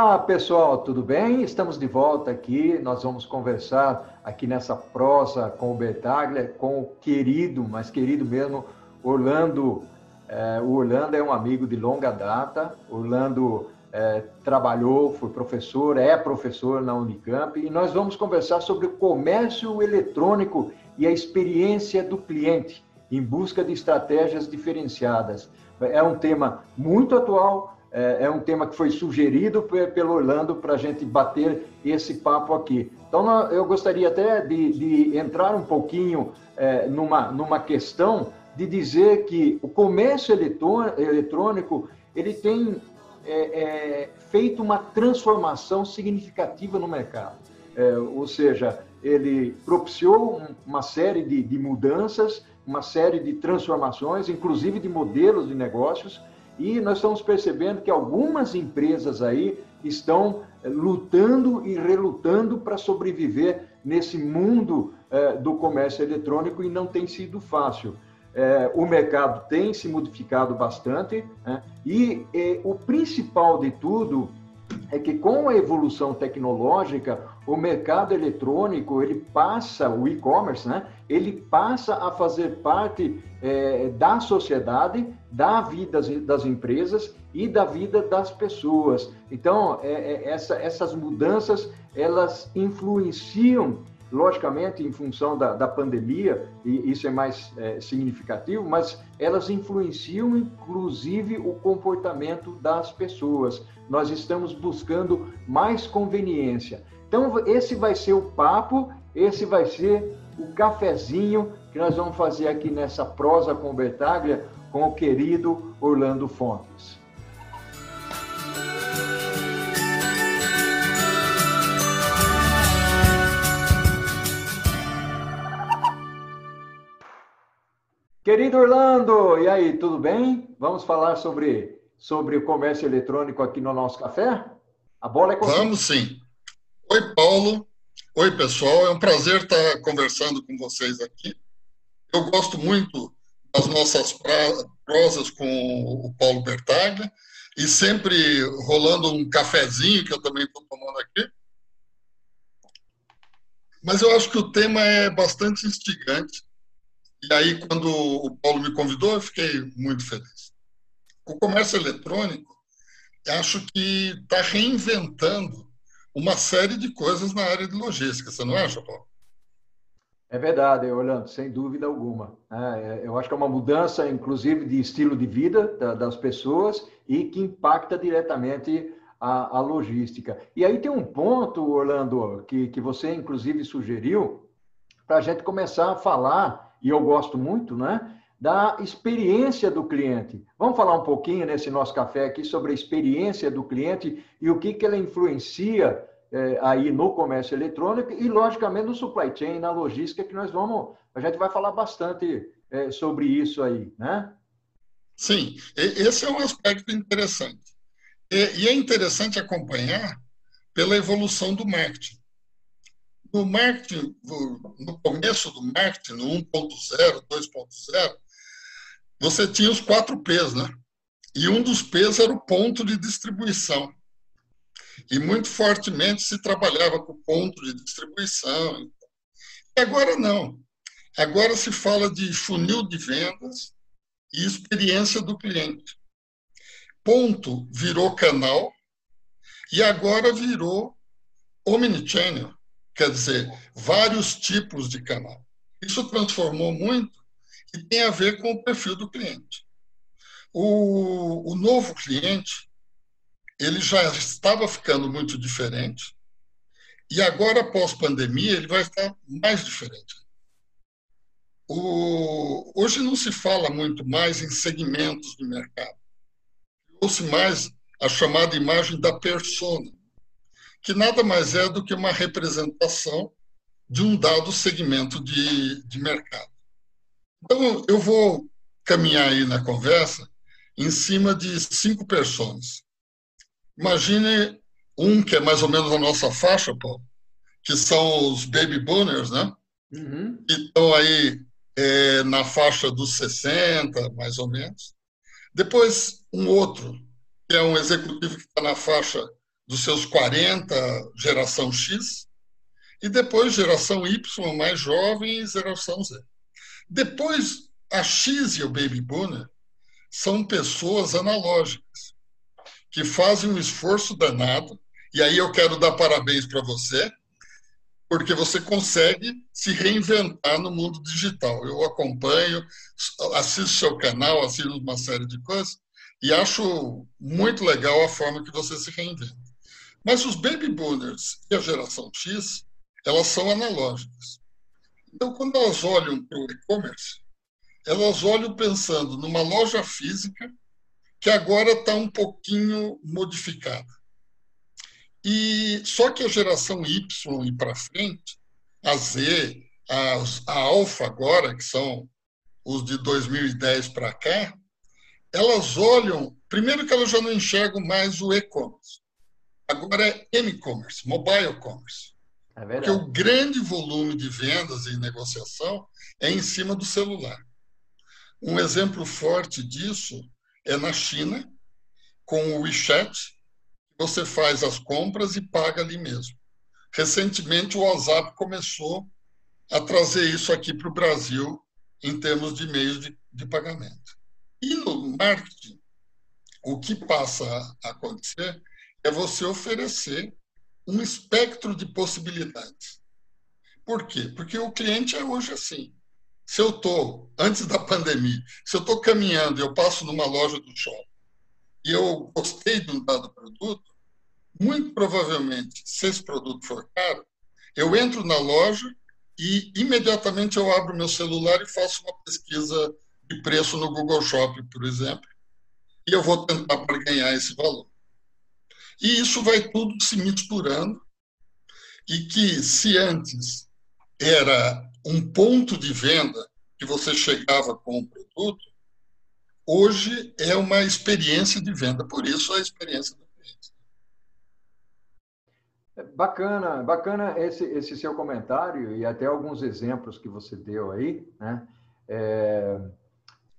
Olá, pessoal, tudo bem? Estamos de volta aqui. Nós vamos conversar aqui nessa prosa com o Bertaglia, com o querido, mas querido mesmo, Orlando. É, o Orlando é um amigo de longa data. Orlando é, trabalhou, foi professor, é professor na Unicamp, e nós vamos conversar sobre o comércio eletrônico e a experiência do cliente em busca de estratégias diferenciadas. É um tema muito atual, é, é um tema que foi sugerido pelo Orlando para a gente bater esse papo aqui. Então, eu gostaria até de, de entrar um pouquinho é, numa, numa questão de dizer que o comércio eletrônico ele tem é, é, feito uma transformação significativa no mercado. É, ou seja, ele propiciou uma série de, de mudanças, uma série de transformações, inclusive de modelos de negócios, e nós estamos percebendo que algumas empresas aí estão é, lutando e relutando para sobreviver nesse mundo é, do comércio eletrônico e não tem sido fácil é, o mercado tem se modificado bastante né? e o principal de tudo é que com a evolução tecnológica, o mercado eletrônico ele passa, o e-commerce, né? Ele passa a fazer parte é, da sociedade, da vida das, empresas e da vida das pessoas. Então, é, é, essa, essas mudanças elas influenciam logicamente em função da, da pandemia, e isso é mais é, significativo, mas elas influenciam inclusive o comportamento das pessoas. Nós estamos buscando mais conveniência. Então, esse vai ser o papo, esse vai ser o cafezinho que nós vamos fazer aqui nessa prosa com Bertaglia com o querido Orlando Fontes. Querido Orlando, e aí, tudo bem? Vamos falar sobre, sobre o comércio eletrônico aqui no nosso café? A bola é com Vamos sim. Oi, Paulo. Oi, pessoal. É um prazer estar conversando com vocês aqui. Eu gosto muito das nossas prosas com o Paulo Bertaglia e sempre rolando um cafezinho que eu também estou tomando aqui. Mas eu acho que o tema é bastante instigante e aí, quando o Paulo me convidou, eu fiquei muito feliz. O comércio eletrônico, acho que está reinventando uma série de coisas na área de logística, você não acha, Paulo? É verdade, Orlando, sem dúvida alguma. É, eu acho que é uma mudança, inclusive, de estilo de vida das pessoas e que impacta diretamente a, a logística. E aí tem um ponto, Orlando, que, que você, inclusive, sugeriu, para a gente começar a falar e eu gosto muito, né? Da experiência do cliente. Vamos falar um pouquinho nesse nosso café aqui sobre a experiência do cliente e o que, que ela influencia é, aí no comércio eletrônico e, logicamente, no supply chain, na logística, que nós vamos, a gente vai falar bastante é, sobre isso aí, né? Sim, esse é um aspecto interessante. E é interessante acompanhar pela evolução do marketing. No marketing, no começo do marketing, no 1.0, 2.0, você tinha os quatro P's, né? E um dos P's era o ponto de distribuição. E muito fortemente se trabalhava com o ponto de distribuição. E agora não. Agora se fala de funil de vendas e experiência do cliente. Ponto virou canal e agora virou omnichannel quer dizer, vários tipos de canal. Isso transformou muito e tem a ver com o perfil do cliente. O, o novo cliente, ele já estava ficando muito diferente e agora, após pandemia, ele vai estar mais diferente. O, hoje não se fala muito mais em segmentos de mercado. Ou-se mais a chamada imagem da persona que nada mais é do que uma representação de um dado segmento de, de mercado. Então, eu vou caminhar aí na conversa em cima de cinco pessoas. Imagine um que é mais ou menos a nossa faixa, Paulo, que são os baby boomers, né? Uhum. Que estão aí é, na faixa dos 60, mais ou menos. Depois, um outro, que é um executivo que está na faixa dos seus 40, geração X, e depois geração Y, mais jovem, e geração Z. Depois, a X e o Baby Boomer são pessoas analógicas, que fazem um esforço danado, e aí eu quero dar parabéns para você, porque você consegue se reinventar no mundo digital. Eu acompanho, assisto seu canal, assisto uma série de coisas, e acho muito legal a forma que você se reinventa. Mas os baby boomers e a geração X, elas são analógicas. Então, quando elas olham para o e-commerce, elas olham pensando numa loja física que agora está um pouquinho modificada. E só que a geração Y e para frente, a Z, a, a Alfa agora, que são os de 2010 para cá, elas olham, primeiro que elas já não enxergam mais o e-commerce. Agora é m-commerce, mobile commerce. É Porque o grande volume de vendas e negociação é em cima do celular. Um exemplo forte disso é na China, com o WeChat, você faz as compras e paga ali mesmo. Recentemente, o WhatsApp começou a trazer isso aqui para o Brasil em termos de meios de, de pagamento. E no marketing, o que passa a acontecer é você oferecer um espectro de possibilidades. Por quê? Porque o cliente é hoje assim. Se eu estou, antes da pandemia, se eu estou caminhando e eu passo numa loja do shopping e eu gostei de um dado produto, muito provavelmente, se esse produto for caro, eu entro na loja e imediatamente eu abro meu celular e faço uma pesquisa de preço no Google Shopping, por exemplo, e eu vou tentar para ganhar esse valor. E isso vai tudo se misturando, e que se antes era um ponto de venda que você chegava com o produto, hoje é uma experiência de venda, por isso a experiência do cliente. Bacana, bacana esse, esse seu comentário e até alguns exemplos que você deu aí, né? É,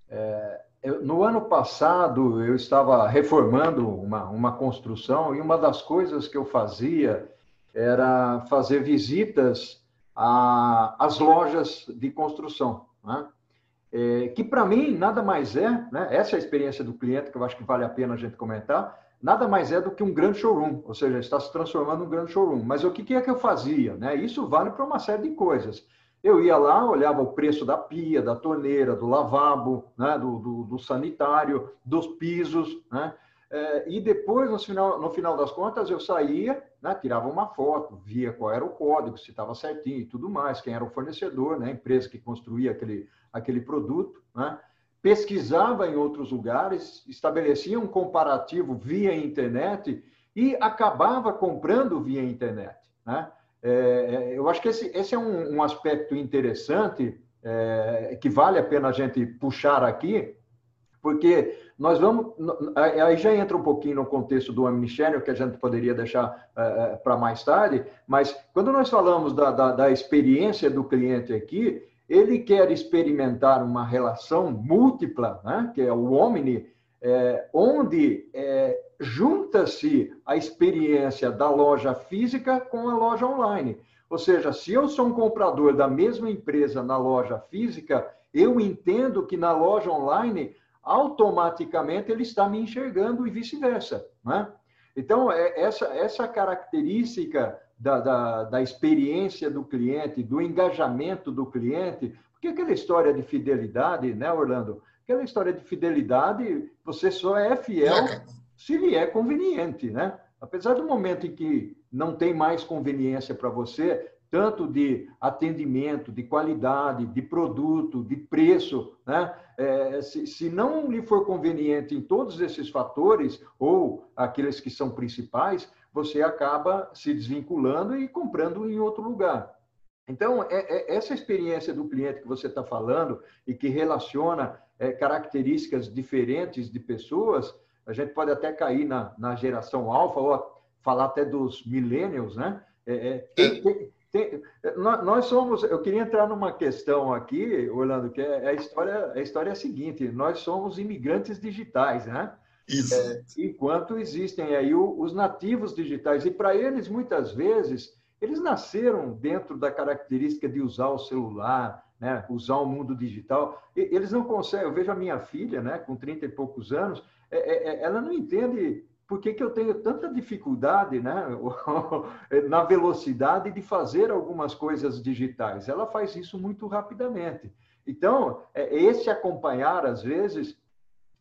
é, eu, no ano passado, eu estava reformando uma, uma construção e uma das coisas que eu fazia era fazer visitas às lojas de construção, né? é, que para mim nada mais é, né? essa é a experiência do cliente que eu acho que vale a pena a gente comentar, nada mais é do que um grande showroom, ou seja, está se transformando num grande showroom. Mas o que, que é que eu fazia? Né? Isso vale para uma série de coisas. Eu ia lá, olhava o preço da pia, da torneira, do lavabo, né, do, do, do sanitário, dos pisos, né? É, e depois, no final, no final das contas, eu saía, né, tirava uma foto, via qual era o código, se estava certinho e tudo mais, quem era o fornecedor, né, a empresa que construía aquele, aquele produto, né, pesquisava em outros lugares, estabelecia um comparativo via internet e acabava comprando via internet. Né? É, é, eu acho que esse, esse é um, um aspecto interessante é, que vale a pena a gente puxar aqui, porque nós vamos. Aí já entra um pouquinho no contexto do omnichannel, que a gente poderia deixar é, é para mais tarde, mas quando nós falamos da, da, da, experiência do cliente aqui, ele quer experimentar uma relação múltipla, né, que é o omni, é, onde é, junta-se a experiência da loja física com a loja online. Ou seja, se eu sou um comprador da mesma empresa na loja física, eu entendo que na loja online, automaticamente ele está me enxergando e vice-versa. Né? Então, é essa, essa característica da, da, da experiência do cliente, do engajamento do cliente, porque aquela história de fidelidade, né, Orlando? Aquela história de fidelidade, você só é fiel se lhe é conveniente, né? Apesar do momento em que não tem mais conveniência para você, tanto de atendimento, de qualidade, de produto, de preço, né? É, se, se não lhe for conveniente em todos esses fatores, ou aqueles que são principais, você acaba se desvinculando e comprando em outro lugar. Então, é, é, essa experiência do cliente que você está falando e que relaciona é, características diferentes de pessoas, a gente pode até cair na, na geração alfa, ou falar até dos millennials, né? É, é tem, tem, tem, nós somos, eu queria entrar numa questão aqui, Orlando, que é, é a história, a história é a seguinte: nós somos imigrantes digitais, né? Isso. É, enquanto existem aí os nativos digitais. E para eles, muitas vezes, eles nasceram dentro da característica de usar o celular, né, usar o mundo digital. Eles não conseguem. Eu vejo a minha filha, né, com 30 e poucos anos, é, é, é, ela não entende por que, que eu tenho tanta dificuldade né, na velocidade de fazer algumas coisas digitais. Ela faz isso muito rapidamente. Então, é esse acompanhar, às vezes,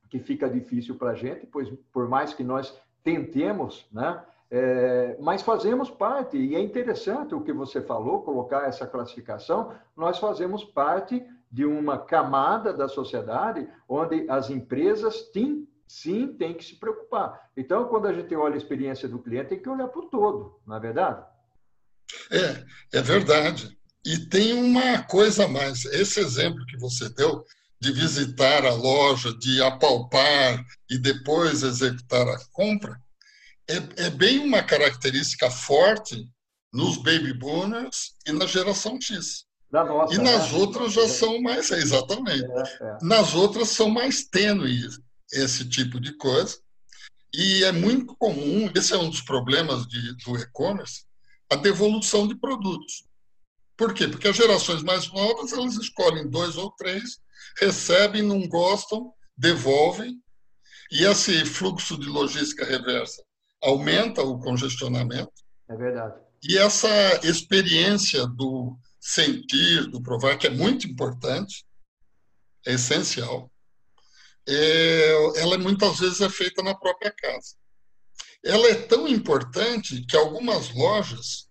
que fica difícil para a gente, pois por mais que nós tentemos, né? É, mas fazemos parte, e é interessante o que você falou, colocar essa classificação, nós fazemos parte de uma camada da sociedade onde as empresas têm, sim têm que se preocupar. Então, quando a gente olha a experiência do cliente, tem que olhar para o todo, não é verdade? É, é verdade. E tem uma coisa a mais. Esse exemplo que você deu de visitar a loja, de apalpar e depois executar a compra, é, é bem uma característica forte nos baby boomers e na geração X. Nossa, e nas né? outras já são mais, exatamente. É, é. Nas outras são mais tênues esse tipo de coisa. E é muito comum, esse é um dos problemas de, do e-commerce, a devolução de produtos. Por quê? Porque as gerações mais novas, elas escolhem dois ou três recebem, não gostam, devolvem, e esse fluxo de logística reversa aumenta o congestionamento. É verdade. E essa experiência do sentir, do provar, que é muito importante, é essencial, é, ela muitas vezes é feita na própria casa. Ela é tão importante que algumas lojas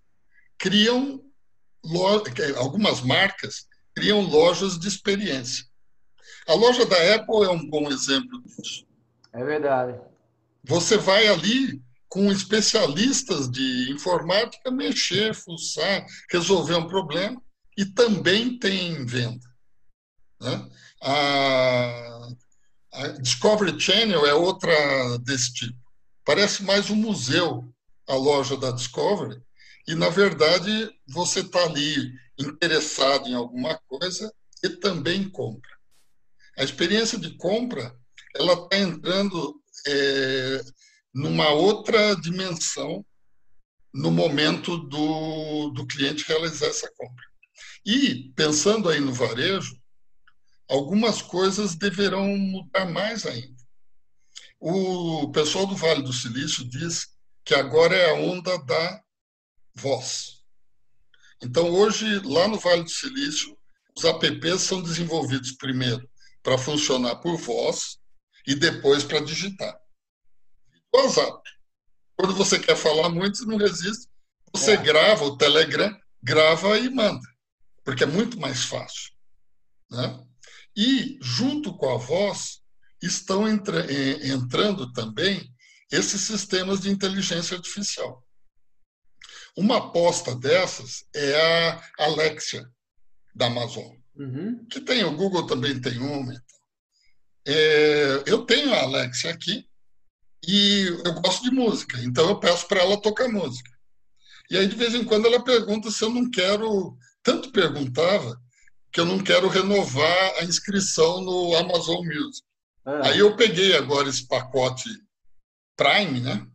criam, algumas marcas criam lojas de experiência. A loja da Apple é um bom exemplo disso. É verdade. Você vai ali com especialistas de informática mexer, fuçar, resolver um problema e também tem venda. Né? A, a Discovery Channel é outra desse tipo. Parece mais um museu a loja da Discovery e, na verdade, você está ali interessado em alguma coisa e também compra. A experiência de compra ela está entrando é, numa outra dimensão no momento do, do cliente realizar essa compra. E, pensando aí no varejo, algumas coisas deverão mudar mais ainda. O pessoal do Vale do Silício diz que agora é a onda da voz. Então, hoje, lá no Vale do Silício, os apps são desenvolvidos primeiro para funcionar por voz e depois para digitar. WhatsApp. Quando você quer falar muito, não resiste. Você é. grava o Telegram, grava e manda, porque é muito mais fácil. Né? E, junto com a voz, estão entra entrando também esses sistemas de inteligência artificial. Uma aposta dessas é a Alexia, da Amazon. Uhum. Que tem, o Google também tem uma. Então. É, eu tenho a Alexa aqui e eu gosto de música, então eu peço para ela tocar música. E aí, de vez em quando, ela pergunta se eu não quero. Tanto perguntava que eu não quero renovar a inscrição no Amazon Music. É. Aí eu peguei agora esse pacote Prime, né?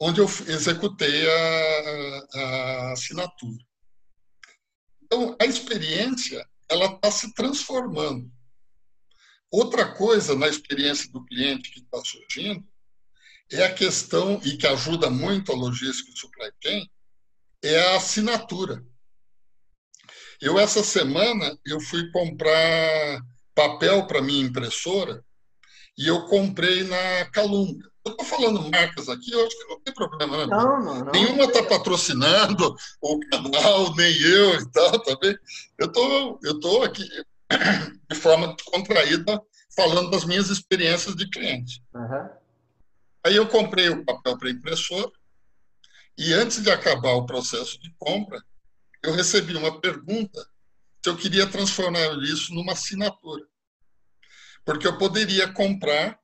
Onde eu executei a, a assinatura. Então, a experiência ela está se transformando. Outra coisa na experiência do cliente que está surgindo é a questão, e que ajuda muito a logística e supply chain, é a assinatura. Eu, essa semana, eu fui comprar papel para minha impressora e eu comprei na Calunga. Eu estou falando marcas aqui, eu acho que não tem problema, né? Não, não, não. Nenhuma está patrocinando o canal, nem eu e tal, tá bem? Eu tô, estou tô aqui de forma contraída falando das minhas experiências de cliente. Uhum. Aí eu comprei o papel para impressora e antes de acabar o processo de compra, eu recebi uma pergunta se eu queria transformar isso numa assinatura. Porque eu poderia comprar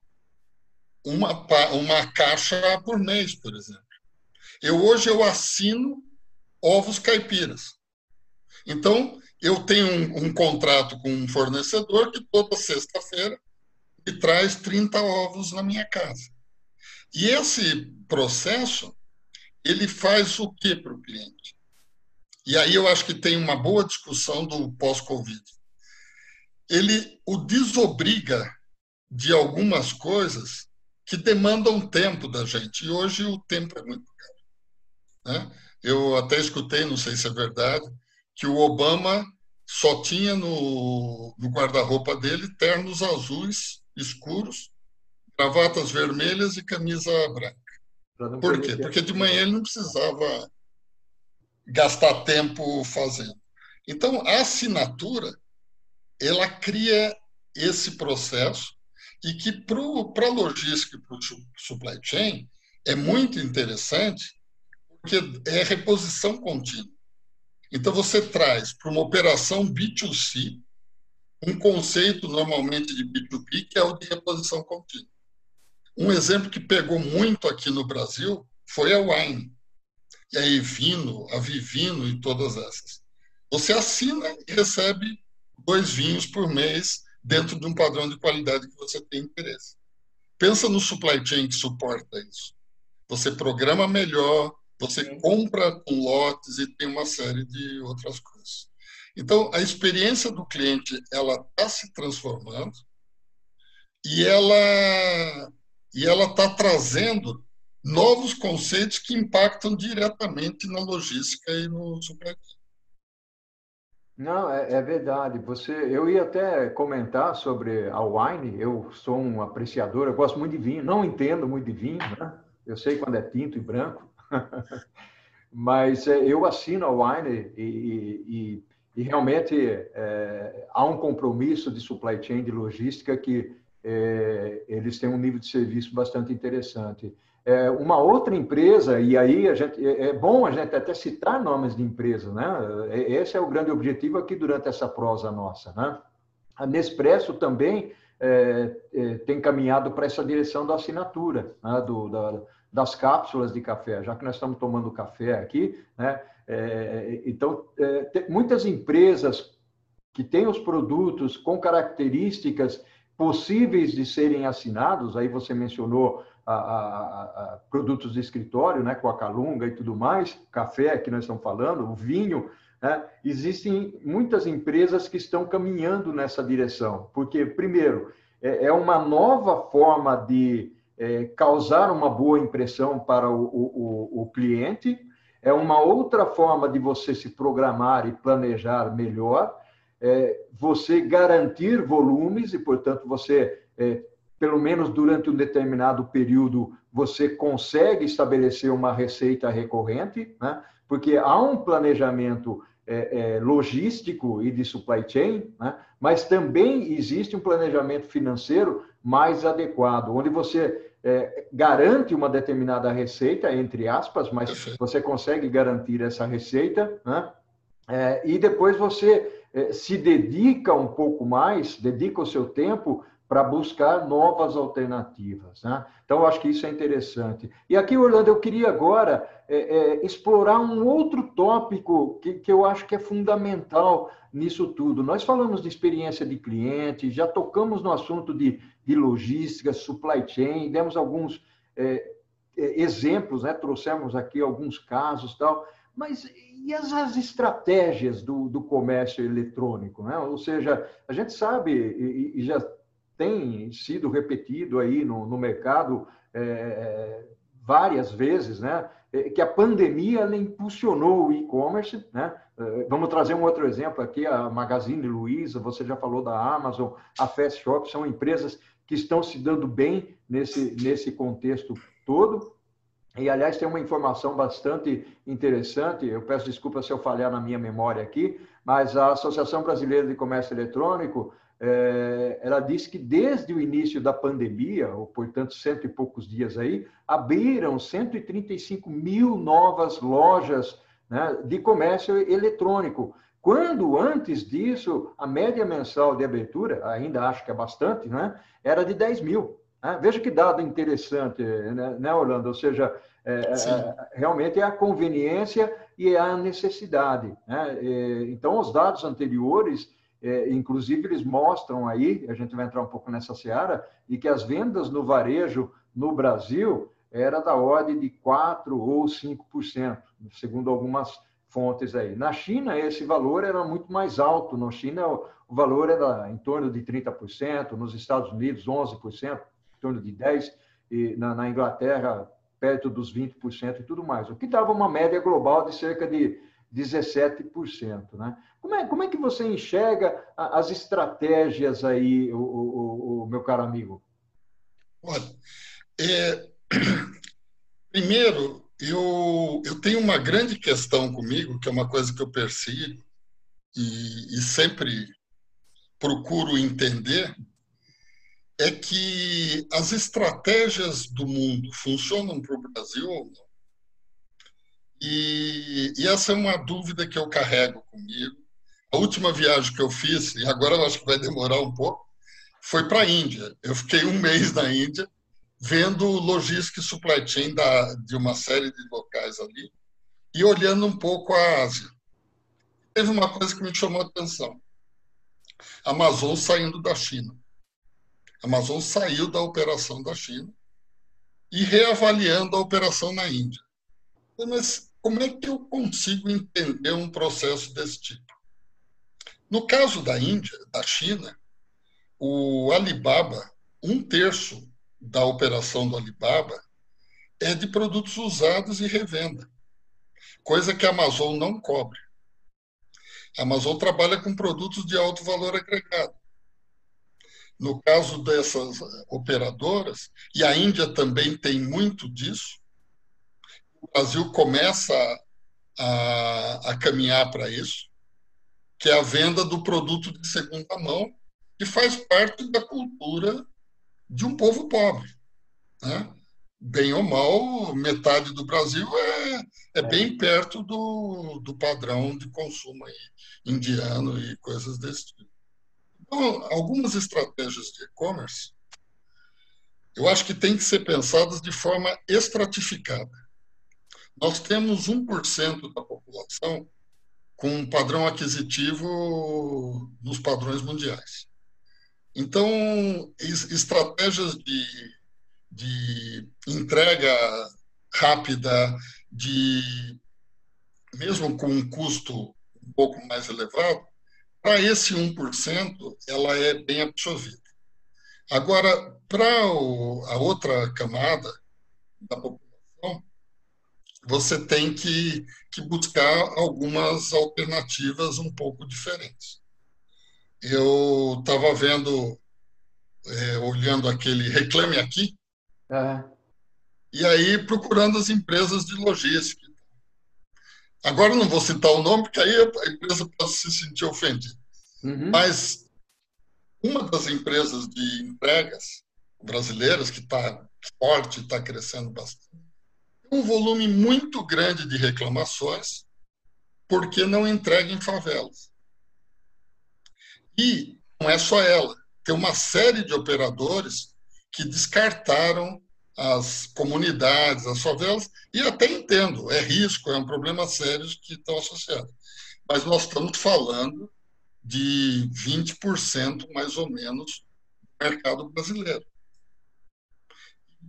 uma, uma caixa por mês, por exemplo. Eu hoje eu assino ovos caipiras. Então, eu tenho um, um contrato com um fornecedor que toda sexta-feira me traz 30 ovos na minha casa. E esse processo, ele faz o que para o cliente? E aí eu acho que tem uma boa discussão do pós-Covid. Ele o desobriga de algumas coisas que demandam tempo da gente. E hoje o tempo é muito caro. Né? Eu até escutei, não sei se é verdade, que o Obama só tinha no, no guarda-roupa dele ternos azuis escuros, gravatas vermelhas e camisa branca. Por quê? Porque de manhã ele não precisava gastar tempo fazendo. Então, a assinatura, ela cria esse processo e que para a logística e para o supply chain é muito interessante, porque é reposição contínua. Então, você traz para uma operação B2C um conceito normalmente de B2B, que é o de reposição contínua. Um exemplo que pegou muito aqui no Brasil foi a Wine, e a Evino, a Vivino e todas essas. Você assina e recebe dois vinhos por mês dentro de um padrão de qualidade que você tem interesse. Pensa no supply chain que suporta isso. Você programa melhor, você compra com lotes e tem uma série de outras coisas. Então, a experiência do cliente ela está se transformando e ela e ela está trazendo novos conceitos que impactam diretamente na logística e no supply chain. Não, é, é, verdade. Você, eu ia até comentar sobre a wine. Eu sou um apreciador, eu gosto muito de vinho. Não entendo muito de vinho, né? Eu sei quando é tinto e branco, mas é, eu assino a wine e, e, e realmente é, há um compromisso de supply chain, de logística que é, eles têm um nível de serviço bastante interessante. É, uma outra empresa, e aí a gente, é, é bom a gente até citar nomes de empresas, né? É, esse é o grande objetivo aqui durante essa prosa nossa, né? A Nespresso também é, é, tem caminhado para essa direção da assinatura, né? Do, da, das cápsulas de café, já que nós estamos tomando café aqui, né? É, então, muitas empresas que têm os produtos com características possíveis de serem assinados, aí você mencionou a, a, a, produtos de escritório, né, com a calunga e tudo mais, café que nós estamos falando, o vinho, né, existem muitas empresas que estão caminhando nessa direção, porque, primeiro, é, é uma nova forma de é, causar uma boa impressão para o, o, o cliente, é uma outra forma de você se programar e planejar melhor, é, você garantir volumes e, portanto, você é, pelo menos durante um determinado período, você consegue estabelecer uma receita recorrente, né? porque há um planejamento é, é, logístico e de supply chain, né? mas também existe um planejamento financeiro mais adequado, onde você é, garante uma determinada receita, entre aspas, mas você consegue garantir essa receita, né? É, e depois você é, se dedica um pouco mais, dedica o seu tempo para buscar novas alternativas. Né? Então, eu acho que isso é interessante. E aqui, Orlando, eu queria agora é, é, explorar um outro tópico que, que eu acho que é fundamental nisso tudo. Nós falamos de experiência de cliente, já tocamos no assunto de, de logística, supply chain, demos alguns é, é exemplos, né? trouxemos aqui alguns casos tal, mas e as, as estratégias do, do comércio eletrônico? Né? Ou seja, a gente sabe, e, e já tem sido repetido aí no, no mercado é, várias vezes, né? É, que a pandemia impulsionou o e-commerce, né? É, vamos trazer um outro exemplo aqui, a Magazine Luiza, você já falou da Amazon, a Fast Shop, são empresas que estão se dando bem nesse, nesse contexto todo. E, aliás, tem uma informação bastante interessante, eu peço desculpa se eu falhar na minha memória aqui, mas a Associação Brasileira de Comércio Eletrônico é, ela disse que desde o início da pandemia, ou portanto cento e poucos dias aí, abriram 135 mil novas lojas né, de comércio eletrônico. Quando antes disso, a média mensal de abertura, ainda acho que é bastante, né, era de 10 mil. Né? Veja que dado interessante, né, né Orlando? Ou seja, é, é, realmente é a conveniência e é a necessidade. Né? então, os dados anteriores é, inclusive, eles mostram aí, a gente vai entrar um pouco nessa seara, e que as vendas no varejo no Brasil era da ordem de 4 ou 5%, segundo algumas fontes aí. Na China, esse valor era muito mais alto. Na China, o valor era em torno de 30%, nos Estados Unidos, 11%, em torno de 10%, e na, na Inglaterra, perto dos 20% e tudo mais, o que dava uma média global de cerca de 17%. Né? Como, é, como é que você enxerga as estratégias aí, o, o, o meu caro amigo? Olha, é, primeiro, eu, eu tenho uma grande questão comigo, que é uma coisa que eu persigo e, e sempre procuro entender, é que as estratégias do mundo funcionam para o Brasil ou não? E, e, essa é uma dúvida que eu carrego comigo. A última viagem que eu fiz, e agora eu acho que vai demorar um pouco, foi para a Índia. Eu fiquei um mês na Índia vendo logística e supply chain da, de uma série de locais ali e olhando um pouco a Ásia. Teve uma coisa que me chamou a atenção. Amazon saindo da China. Amazon saiu da operação da China e reavaliando a operação na Índia. Mas como é que eu consigo entender um processo desse tipo? No caso da Índia, da China, o Alibaba, um terço da operação do Alibaba é de produtos usados e revenda, coisa que a Amazon não cobre. A Amazon trabalha com produtos de alto valor agregado. No caso dessas operadoras, e a Índia também tem muito disso, o Brasil começa a, a caminhar para isso, que é a venda do produto de segunda mão, que faz parte da cultura de um povo pobre. Né? Bem ou mal, metade do Brasil é, é bem perto do, do padrão de consumo indiano e coisas desse tipo. Então, algumas estratégias de e-commerce, eu acho que têm que ser pensadas de forma estratificada. Nós temos 1% da população com um padrão aquisitivo nos padrões mundiais. Então, estratégias de, de entrega rápida, de mesmo com um custo um pouco mais elevado, para esse 1%, ela é bem absorvida. Agora, para a outra camada da população, você tem que, que buscar algumas alternativas um pouco diferentes. Eu estava vendo, é, olhando aquele Reclame Aqui, uhum. e aí procurando as empresas de logística Agora não vou citar o nome, porque aí a empresa pode se sentir ofendida. Uhum. Mas uma das empresas de entregas brasileiras, que está forte, está crescendo bastante, um volume muito grande de reclamações porque não entrega em favelas. E não é só ela, tem uma série de operadores que descartaram as comunidades, as favelas, e até entendo, é risco, é um problema sério que estão associados. Mas nós estamos falando de 20% mais ou menos do mercado brasileiro.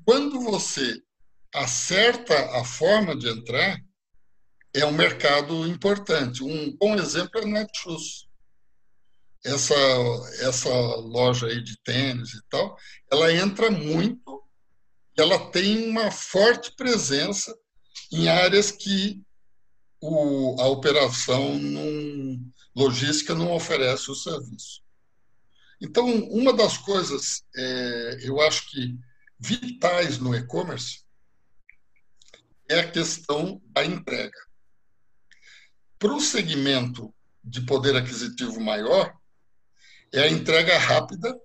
Quando você acerta a forma de entrar, é um mercado importante. Um bom exemplo é a Netshoes. Essa, essa loja aí de tênis e tal, ela entra muito ela tem uma forte presença em áreas que o, a operação logística não oferece o serviço. Então, uma das coisas, é, eu acho que vitais no e-commerce é a questão da entrega. Para o segmento de poder aquisitivo maior, é a entrega rápida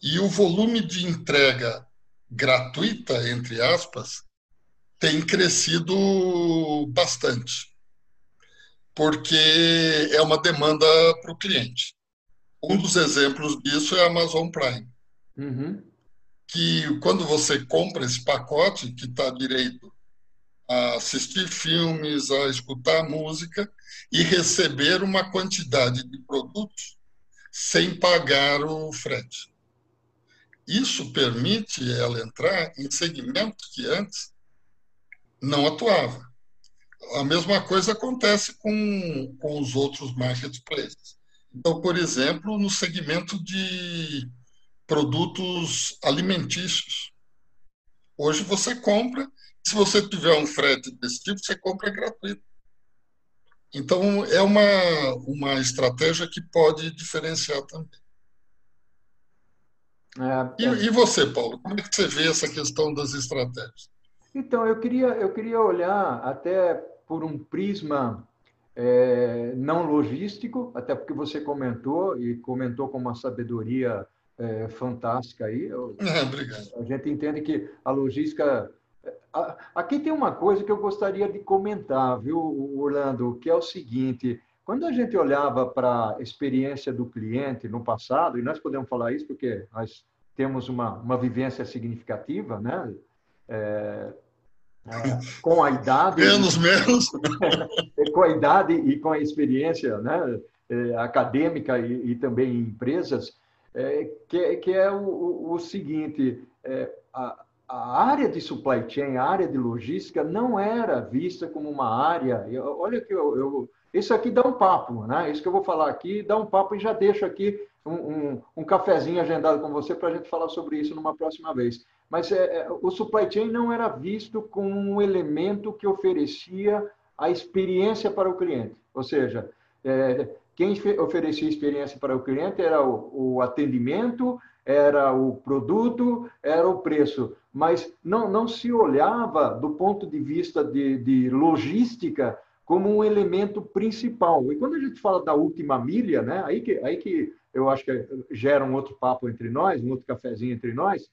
e o volume de entrega gratuita, entre aspas, tem crescido bastante, porque é uma demanda para o cliente. Um dos exemplos disso é a Amazon Prime, uhum. que quando você compra esse pacote, que está direito a assistir filmes, a escutar música e receber uma quantidade de produtos sem pagar o frete. Isso permite ela entrar em segmentos que antes não atuava. A mesma coisa acontece com, com os outros marketplaces. Então, por exemplo, no segmento de produtos alimentícios. Hoje você compra, se você tiver um frete desse tipo, você compra gratuito. Então, é uma, uma estratégia que pode diferenciar também. É, é... E, e, você, Paulo, como é que você vê essa questão das estratégias? Então, eu queria, eu queria olhar até por um prisma é, não logístico, até porque você comentou, e comentou com uma sabedoria é, fantástica aí. Eu, obrigado. A gente entende que a logística. Aqui tem uma coisa que eu gostaria de comentar, viu, Orlando, que é o seguinte: quando a gente olhava para a experiência do cliente no passado, e nós podemos falar isso porque nós temos uma, uma vivência significativa, né? É, é, com a idade. menos, menos. com a idade e com a experiência né? É, acadêmica e, e também em empresas, é, que, que, é o, o, o seguinte: é, a, a, área de supply chain, a área de logística, não era vista como uma área. Olha que eu, eu, isso aqui dá um papo, né? Isso que eu vou falar aqui dá um papo e já deixo aqui um, um, um cafezinho agendado com você para a gente falar sobre isso numa próxima vez. Mas é, é, o supply chain não era visto como um elemento que oferecia a experiência para o cliente. Ou seja, é, quem oferecia experiência para o cliente era o, o, atendimento, era o produto, era o preço, mas não, não se olhava do ponto de vista de, de logística como um elemento principal. E quando a gente fala da última milha, né, aí, que, aí que eu acho que gera um outro papo entre nós, um outro cafezinho entre nós,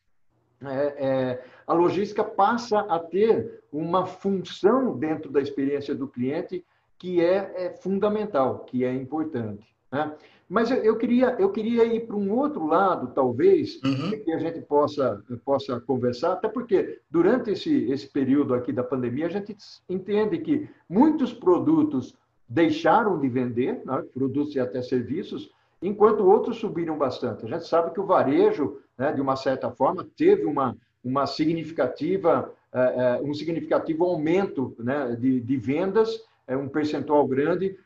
é, é, a logística passa a ter uma função dentro da experiência do cliente que é, é fundamental, que é importante. Né? Mas eu, eu, queria, eu queria ir para um outro lado, talvez, uhum. que a gente possa, possa conversar, até porque durante esse, esse período aqui da pandemia, a gente entende que muitos produtos deixaram de vender, né? produtos e até serviços, enquanto outros subiram bastante. A gente sabe que o varejo né, de uma certa forma, teve uma, uma significativa, uh, uh, um significativo aumento né, de, de vendas, uh, um percentual grande,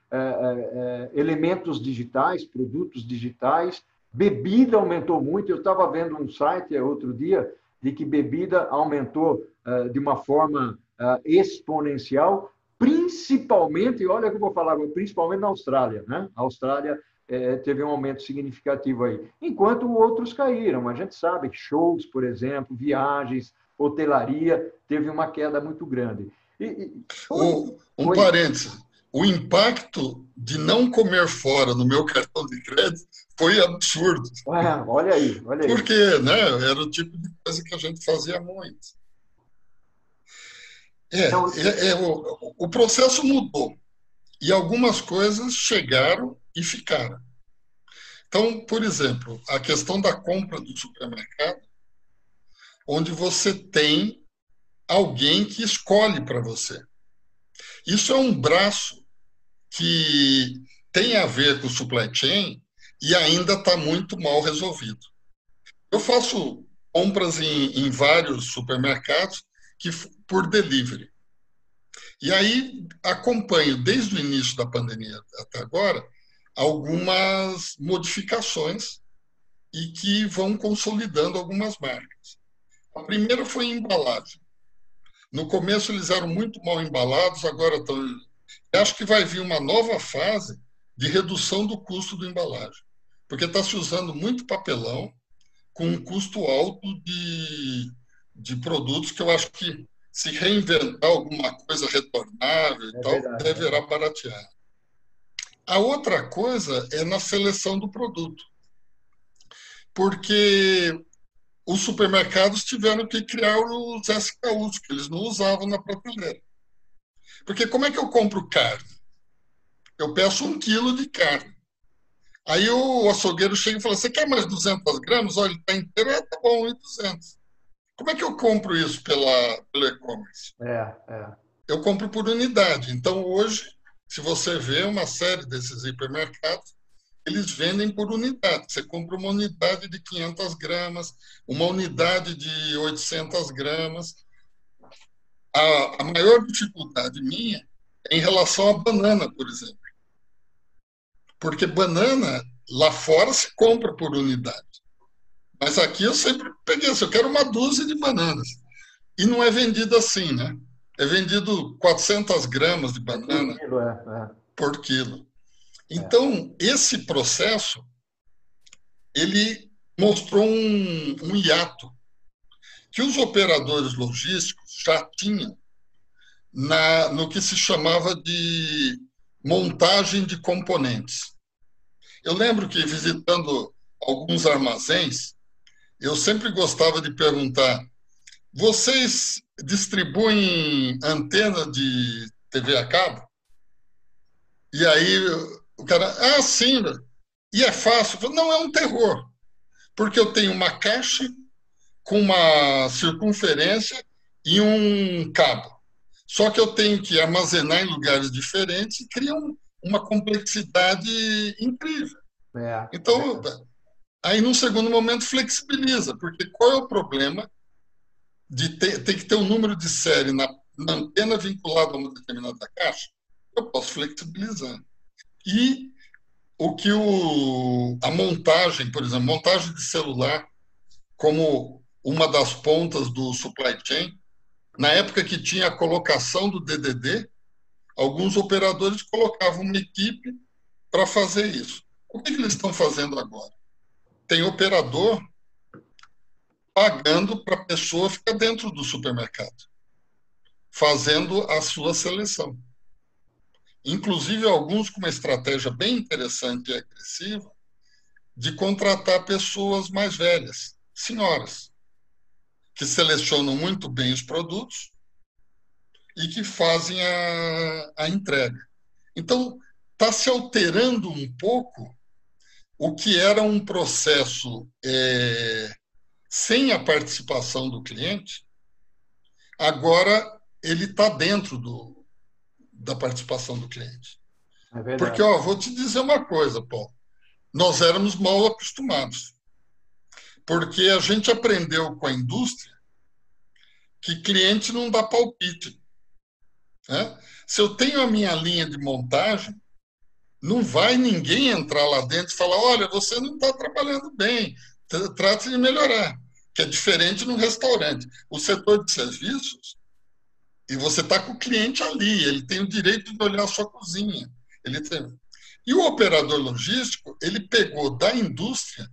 elementos digitais, produtos digitais, bebida aumentou muito. Eu estava vendo um site outro dia de que bebida aumentou de uma forma exponencial, principalmente, olha o que eu vou falar, principalmente na Austrália. Né? A Austrália é, teve um aumento significativo aí, enquanto outros caíram. A gente sabe que shows, por exemplo, viagens, hotelaria, teve uma queda muito grande. E, e, um, um foi... parênteses. O impacto de não comer fora no meu cartão de crédito foi absurdo. Ah, olha aí, olha aí. Porque né, era o tipo de coisa que a gente fazia muito. É, então, é, é o, o processo mudou. E algumas coisas chegaram e ficaram. Então, por exemplo, a questão da compra do supermercado, onde você tem alguém que escolhe para você. Isso é um braço que tem a ver com o supply chain e ainda está muito mal resolvido. Eu faço compras em, em vários supermercados que por delivery. E aí acompanho desde o início da pandemia até agora algumas modificações e que vão consolidando algumas marcas. A primeira foi embalagem. No começo eles eram muito mal embalados, agora estão. Acho que vai vir uma nova fase de redução do custo do embalagem, porque está se usando muito papelão com um custo alto de, de produtos que eu acho que se reinventar alguma coisa retornável e é tal, verdade, deverá é. baratear. A outra coisa é na seleção do produto. Porque os supermercados tiveram que criar os SKUs, que eles não usavam na prateleira. Porque como é que eu compro carne? Eu peço um quilo de carne. Aí o açougueiro chega e fala: Você quer mais 200 gramas? Olha, ele está inteiro, é, tá bom, e 200. Como é que eu compro isso pela, pelo e-commerce? É, é. Eu compro por unidade. Então, hoje, se você vê uma série desses hipermercados, eles vendem por unidade. Você compra uma unidade de 500 gramas, uma unidade de 800 gramas. A, a maior dificuldade minha é em relação à banana, por exemplo. Porque banana, lá fora, se compra por unidade. Mas aqui eu sempre peguei assim, eu quero uma dúzia de bananas. E não é vendido assim, né? É vendido 400 gramas de banana quilo, é, é. por quilo. Então, esse processo, ele mostrou um, um hiato que os operadores logísticos já tinham na, no que se chamava de montagem de componentes. Eu lembro que, visitando alguns armazéns, eu sempre gostava de perguntar: vocês distribuem antena de TV a cabo? E aí o cara, ah, sim, e é fácil. Não, é um terror, porque eu tenho uma caixa com uma circunferência e um cabo. Só que eu tenho que armazenar em lugares diferentes e cria um, uma complexidade incrível. É, então, é. aí, num segundo momento, flexibiliza, porque qual é o problema de ter, ter que ter um número de série na, na antena vinculado a uma determinada caixa? Eu posso flexibilizar. E o que o, a montagem, por exemplo, montagem de celular, como uma das pontas do supply chain, na época que tinha a colocação do DDD, alguns operadores colocavam uma equipe para fazer isso. O que, que eles estão fazendo agora? Tem operador pagando para a pessoa ficar dentro do supermercado, fazendo a sua seleção inclusive alguns com uma estratégia bem interessante e agressiva de contratar pessoas mais velhas, senhoras, que selecionam muito bem os produtos e que fazem a, a entrega. Então, está se alterando um pouco o que era um processo é, sem a participação do cliente, agora ele está dentro do, da participação do cliente. É Porque, ó, vou te dizer uma coisa, Paulo. Nós éramos mal acostumados. Porque a gente aprendeu com a indústria que cliente não dá palpite. Né? Se eu tenho a minha linha de montagem, não vai ninguém entrar lá dentro e falar: olha, você não está trabalhando bem, trate de melhorar. Que é diferente num restaurante. O setor de serviços, e você está com o cliente ali, ele tem o direito de olhar a sua cozinha. Ele tem... E o operador logístico, ele pegou da indústria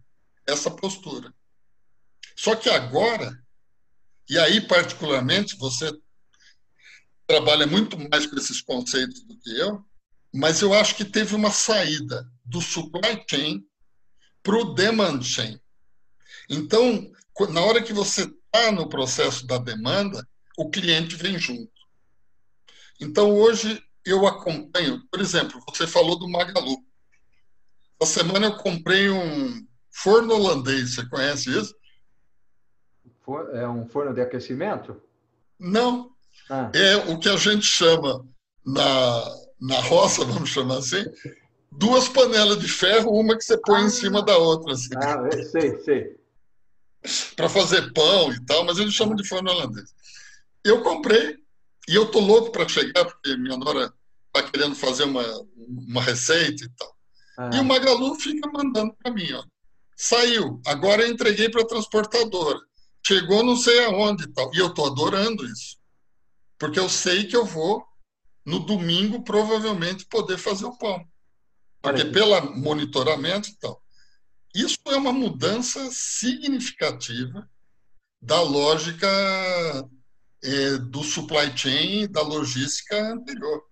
essa postura. Só que agora, e aí particularmente, você trabalha muito mais com esses conceitos do que eu, mas eu acho que teve uma saída do supply chain para o demand chain. Então, na hora que você está no processo da demanda, o cliente vem junto. Então, hoje, eu acompanho, por exemplo, você falou do Magalu. Essa semana eu comprei um forno holandês, você conhece isso? É um forno de aquecimento? Não. Ah. É o que a gente chama na, na roça, vamos chamar assim, duas panelas de ferro, uma que você põe ah. em cima da outra. Assim. Ah, sei, sei. Para fazer pão e tal, mas eles chamam de forno holandês. Eu comprei e eu tô louco para chegar, porque minha nora está querendo fazer uma, uma receita e tal. Ah. E o Magalu fica mandando para mim, ó. Saiu, agora eu entreguei para a transportadora. Chegou não sei aonde e tal. E eu tô adorando isso. Porque eu sei que eu vou, no domingo, provavelmente poder fazer o pão. Porque pelo monitoramento e tal. Isso é uma mudança significativa da lógica é, do supply chain, da logística anterior.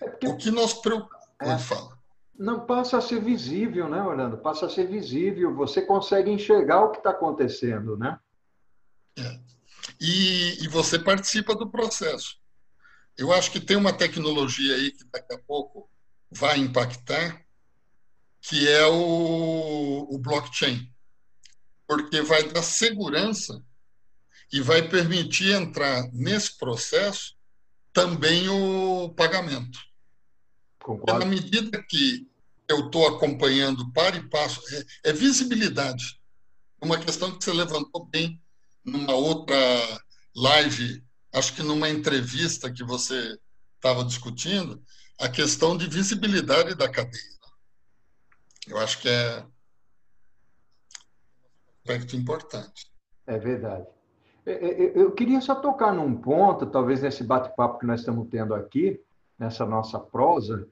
É o que nós preocupamos. É. Fala. Não passa a ser visível, né, Orlando? Passa a ser visível. Você consegue enxergar o que está acontecendo, né? É. E, e você participa do processo. Eu acho que tem uma tecnologia aí que daqui a pouco vai impactar, que é o, o blockchain, porque vai dar segurança e vai permitir entrar nesse processo também o pagamento. Concordo. Na medida que eu estou acompanhando para e passo, é, é visibilidade. Uma questão que você levantou bem numa outra live, acho que numa entrevista que você estava discutindo, a questão de visibilidade da cadeia. Eu acho que é um aspecto importante. É verdade. É, é, é, eu queria só tocar num ponto, talvez nesse bate-papo que nós estamos tendo aqui, nessa nossa prosa.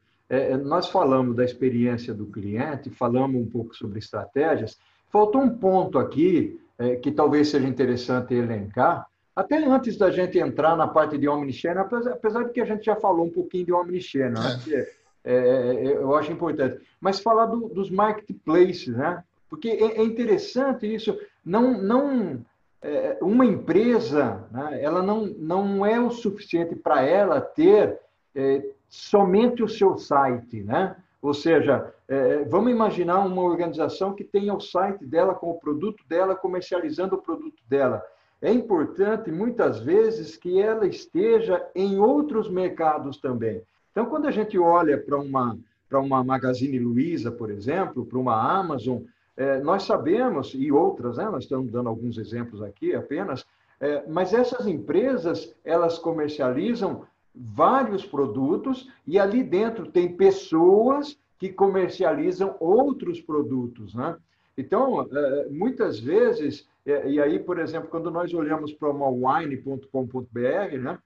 nós falamos da experiência do cliente, falamos um pouco sobre estratégias. Faltou um ponto aqui que talvez seja interessante elencar, até antes da gente entrar na parte de Omnichannel, apesar de que a gente já falou um pouquinho de Omnichannel, né? é. É, eu acho importante. Mas falar do, dos marketplaces, né? Porque é, é interessante isso. Não, não é, uma empresa, né, ela não, não é o suficiente para ela ter é, somente o seu site, né? Ou seja, é, vamos imaginar uma organização que tenha o site dela com o produto dela, comercializando o produto dela. É importante, muitas vezes, que ela esteja em outros mercados também. Então, quando a gente olha para uma, uma Magazine Luiza, por exemplo, para uma Amazon, é, nós sabemos, e outras, né, nós estamos dando alguns exemplos aqui apenas, é, mas essas empresas, elas comercializam vários produtos e ali dentro tem pessoas que comercializam outros produtos, né? Então, é, muitas vezes, é, e aí, por exemplo, quando nós olhamos para uma wine.com.br, né?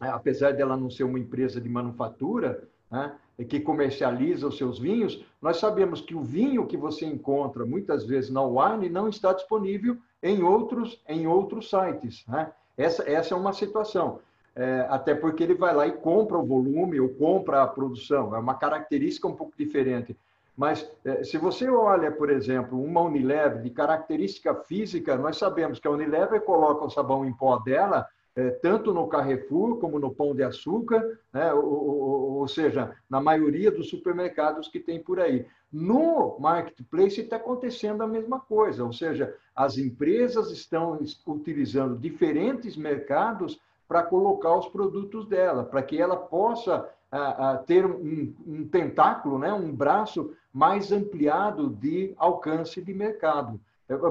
apesar dela não ser uma empresa de manufatura, né? Que comercializa os seus vinhos, nós sabemos que o vinho que você encontra muitas vezes na Wine não está disponível em outros, em outros sites. Né? Essa, essa é uma situação. É, até porque ele vai lá e compra o volume ou compra a produção. É uma característica um pouco diferente. Mas é, se você olha, por exemplo, uma Unilever de característica física, nós sabemos que a Unilever coloca o sabão em pó dela é, tanto no Carrefour como no Pão de Açúcar, né? ou, ou, ou, seja, na maioria dos supermercados que tem por aí. No marketplace está acontecendo a mesma coisa, ou seja, as empresas estão utilizando diferentes mercados para colocar os produtos dela, para que ela possa a, a ter um, um, tentáculo, né? um braço mais ampliado de alcance de mercado.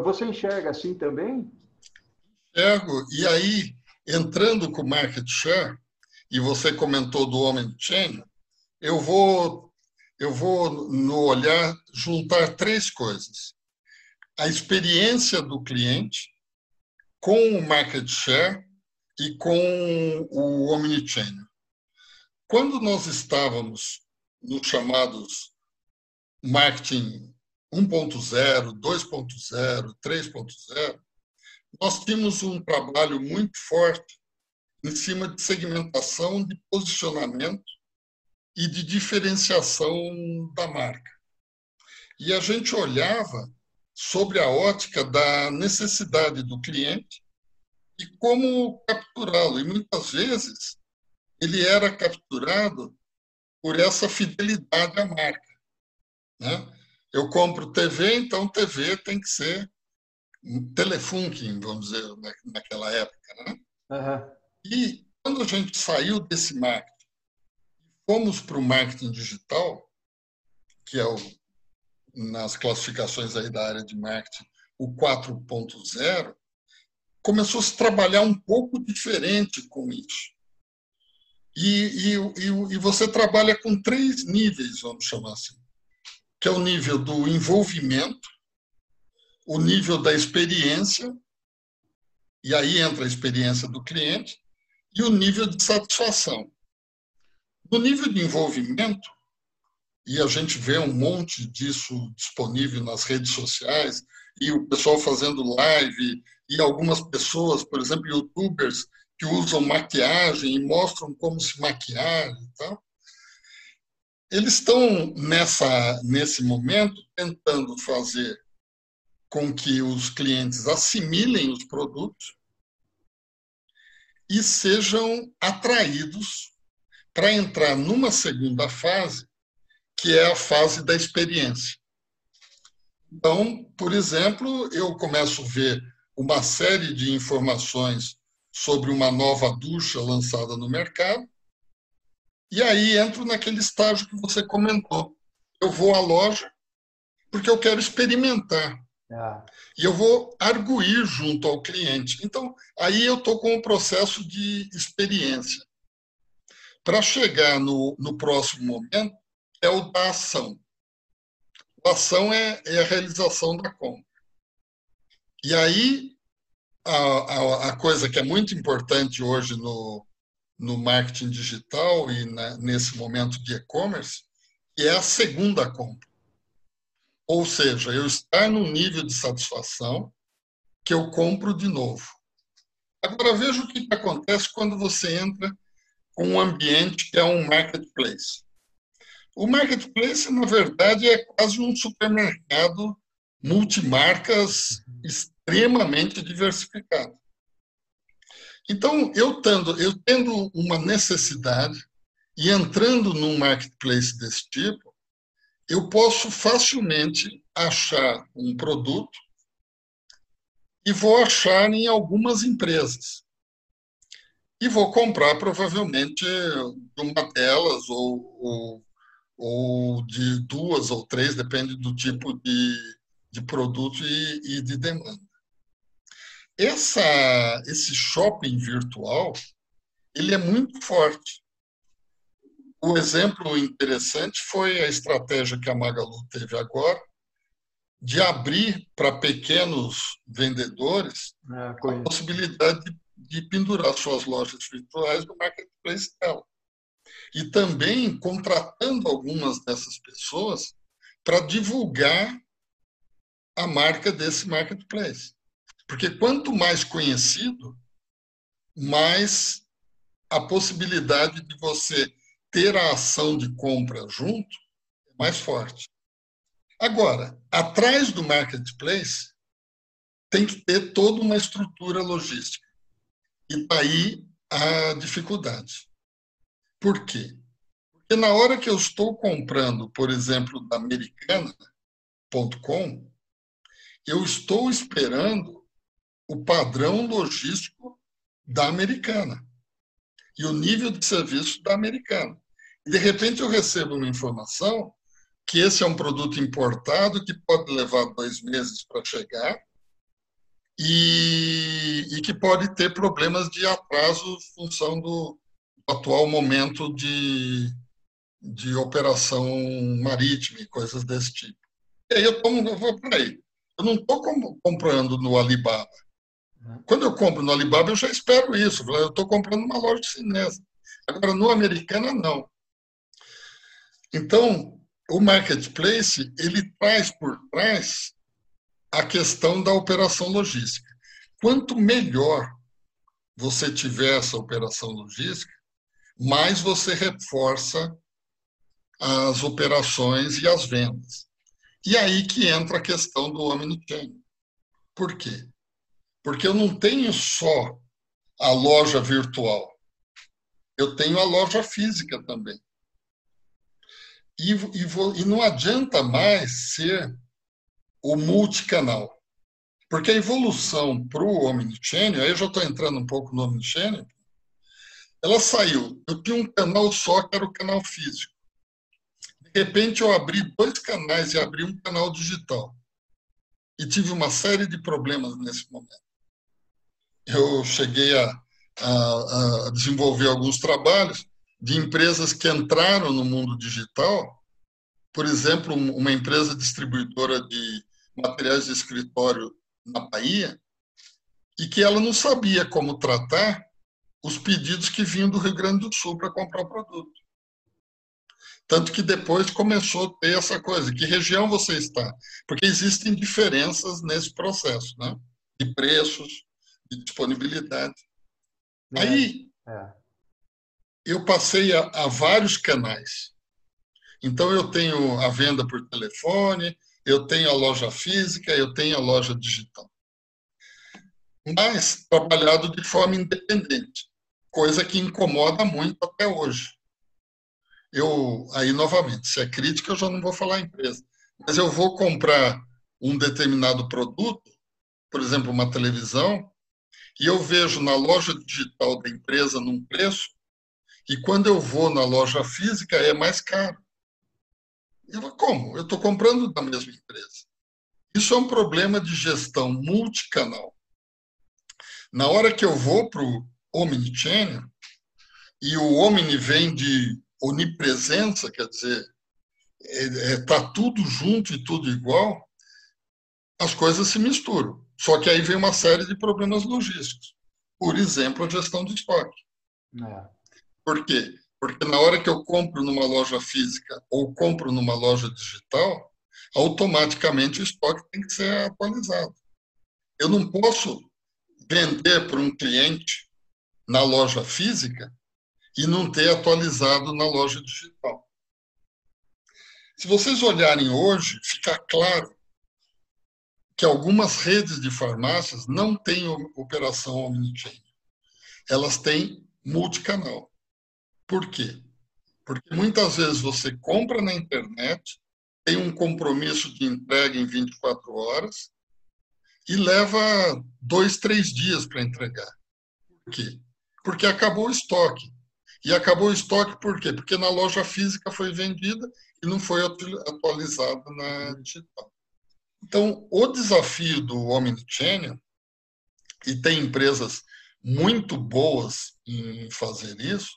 Você enxerga assim também? Enxergo. E aí, entrando com market share, e você comentou do Omnichannel, eu vou, eu vou, no olhar, juntar três coisas. A experiência do cliente com o market share e com o Omnichannel. Quando nós estávamos nos chamados marketing 1.0, 2.0, 3.0, nós tínhamos um trabalho muito forte em cima de segmentação, de posicionamento e de diferenciação da marca. E a gente olhava sobre a ótica da necessidade do cliente e como capturá-lo. E muitas vezes ele era capturado por essa fidelidade à marca. Né? Eu compro TV, então TV tem que ser telefunking, vamos dizer, naquela época. Né? Uhum. E quando a gente saiu desse marketing fomos para o marketing digital, que é o, nas classificações aí da área de marketing, o 4.0, começou a se trabalhar um pouco diferente com isso. E, e, e, e você trabalha com três níveis, vamos chamar assim, que é o nível do envolvimento, o nível da experiência, e aí entra a experiência do cliente, e o nível de satisfação. No nível de envolvimento, e a gente vê um monte disso disponível nas redes sociais, e o pessoal fazendo live, e algumas pessoas, por exemplo, youtubers, que usam maquiagem e mostram como se maquiar e tal. Eles estão nessa, nesse momento tentando fazer com que os clientes assimilem os produtos e sejam atraídos para entrar numa segunda fase, que é a fase da experiência. Então, por exemplo, eu começo a ver uma série de informações sobre uma nova ducha lançada no mercado, e aí entro naquele estágio que você comentou, eu vou à loja porque eu quero experimentar. Ah. E eu vou arguir junto ao cliente. Então, aí eu estou com um processo de experiência. Para chegar no, no próximo momento, é o da ação. A ação é, é a realização da compra. E aí, a, a, a, coisa que é muito importante hoje no, no marketing digital e na, nesse momento de e-commerce é a segunda compra. Ou seja, eu estar num nível de satisfação que eu compro de novo. Agora, veja o que acontece quando você entra com um ambiente que é um marketplace. O marketplace, na verdade, é quase um supermercado multimarcas extremamente diversificado. Então, eu tendo, eu tendo uma necessidade e entrando num marketplace desse tipo, eu posso facilmente achar um produto e vou achar em algumas empresas. E vou comprar provavelmente de uma delas ou, ou, ou de duas ou três, depende do tipo de, de produto e, e de demanda. Essa, esse shopping virtual ele é muito forte. Um exemplo interessante foi a estratégia que a Magalu teve agora de abrir para pequenos vendedores é, a possibilidade de, de pendurar suas lojas virtuais no marketplace dela. E também contratando algumas dessas pessoas para divulgar a marca desse marketplace. Porque quanto mais conhecido, mais a possibilidade de você ter a ação de compra junto é mais forte. Agora, atrás do marketplace, tem que ter toda uma estrutura logística. E daí a dificuldade. Por quê? Porque na hora que eu estou comprando, por exemplo, da americana.com, eu estou esperando o padrão logístico da americana e o nível de serviço da americana. De repente, eu recebo uma informação que esse é um produto importado que pode levar dois meses para chegar e, e, que pode ter problemas de atraso em função do atual momento de, de operação marítima e coisas desse tipo. E aí eu, tomo, eu vou para aí. Eu não estou comprando no Alibaba. Quando eu compro no Alibaba, eu já espero isso. Eu estou comprando uma loja chinesa. Agora, no Americana, não. Então, o marketplace ele traz por trás a questão da operação logística. Quanto melhor você tiver essa operação logística, mais você reforça as operações e as vendas. E aí que entra a questão do omnichannel. Por quê? Porque eu não tenho só a loja virtual, eu tenho a loja física também. E, e, e não adianta mais ser o multicanal. Porque a evolução para o Omnichannel, aí eu já estou entrando um pouco no Omnichannel, ela saiu. Eu tinha um canal só, que era o canal físico. De repente, eu abri dois canais e abri um canal digital. E tive uma série de problemas nesse momento. Eu cheguei a, a, a desenvolver alguns trabalhos de empresas que entraram no mundo digital, por exemplo, uma empresa distribuidora de materiais de escritório na Bahia, e que ela não sabia como tratar os pedidos que vinham do Rio Grande do Sul para comprar o produto. Tanto que depois começou a ter essa coisa, que região você está? Porque existem diferenças nesse processo, né? De preços, de disponibilidade. É, Aí, é eu passei a, a vários canais. Então, eu tenho a venda por telefone, eu tenho a loja física, eu tenho a loja digital. Mas trabalhado de forma independente, coisa que incomoda muito até hoje. Eu, aí novamente, se é crítica, eu já não vou falar empresa, mas eu vou comprar um determinado produto, por exemplo, uma televisão, e eu vejo na loja digital da empresa num preço, e quando eu vou na loja física é mais caro. Eu falo, como? Eu estou comprando da mesma empresa. Isso é um problema de gestão multicanal. Na hora que eu vou para o Omnichannel, e o Omni vem de onipresença, quer dizer, está é, é, tá tudo junto e tudo igual, as coisas se misturam. Só que aí vem uma série de problemas logísticos. Por exemplo, a gestão de estoque. É. Por quê? Porque na hora que eu compro numa loja física ou compro numa loja digital, automaticamente o estoque tem que ser atualizado. Eu não posso vender para um cliente na loja física e não ter atualizado na loja digital. Se vocês olharem hoje, fica claro que algumas redes de farmácias não têm operação omnichannel. Elas têm multicanal. Por quê? Porque muitas vezes você compra na internet, tem um compromisso de entrega em 24 horas e leva dois, três dias para entregar. Por quê? Porque acabou o estoque. E acabou o estoque por quê? Porque na loja física foi vendida e não foi atualizada na digital. Então, o desafio do Omnichannel, e tem empresas muito boas em fazer isso,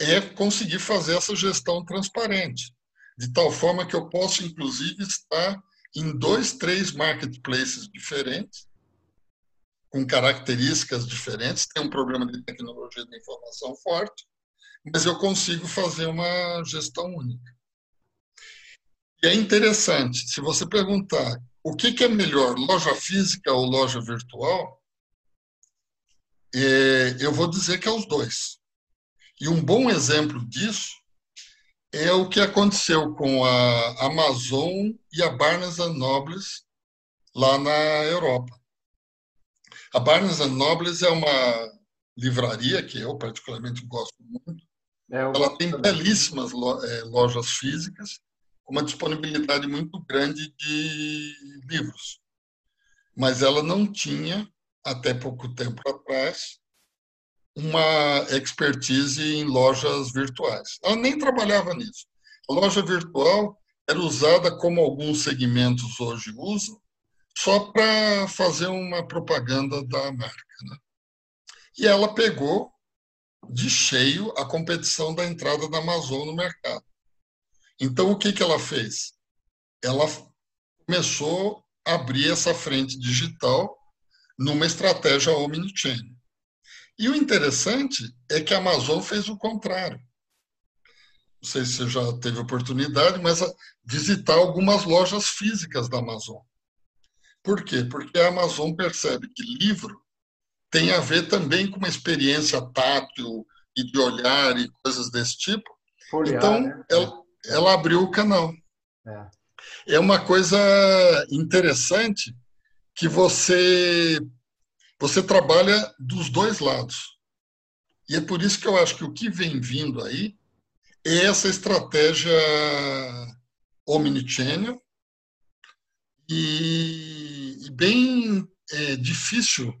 é conseguir fazer essa gestão transparente, de tal forma que eu possa, inclusive, estar em dois, três marketplaces diferentes, com características diferentes, tem um problema de tecnologia da informação forte, mas eu consigo fazer uma gestão única. E é interessante, se você perguntar o que, que é melhor, loja física ou loja virtual, é, eu vou dizer que é os dois. E um bom exemplo disso é o que aconteceu com a Amazon e a Barnes Nobles lá na Europa. A Barnes Nobles é uma livraria que eu particularmente gosto muito. É, Ela tem belíssimas é, lojas físicas uma disponibilidade muito grande de livros. Mas ela não tinha, até pouco tempo atrás, uma expertise em lojas virtuais. Ela nem trabalhava nisso. A loja virtual era usada como alguns segmentos hoje usam, só para fazer uma propaganda da marca. Né? E ela pegou de cheio a competição da entrada da Amazon no mercado. Então, o que, que ela fez? Ela começou a abrir essa frente digital numa estratégia omnichannel. E o interessante é que a Amazon fez o contrário. Não sei se você já teve oportunidade, mas visitar algumas lojas físicas da Amazon. Por quê? Porque a Amazon percebe que livro tem a ver também com uma experiência tátil e de olhar e coisas desse tipo. Folhear, então, né? ela, ela abriu o canal. É. é uma coisa interessante que você você trabalha dos dois lados. E é por isso que eu acho que o que vem vindo aí é essa estratégia omnichannel e, e bem é, difícil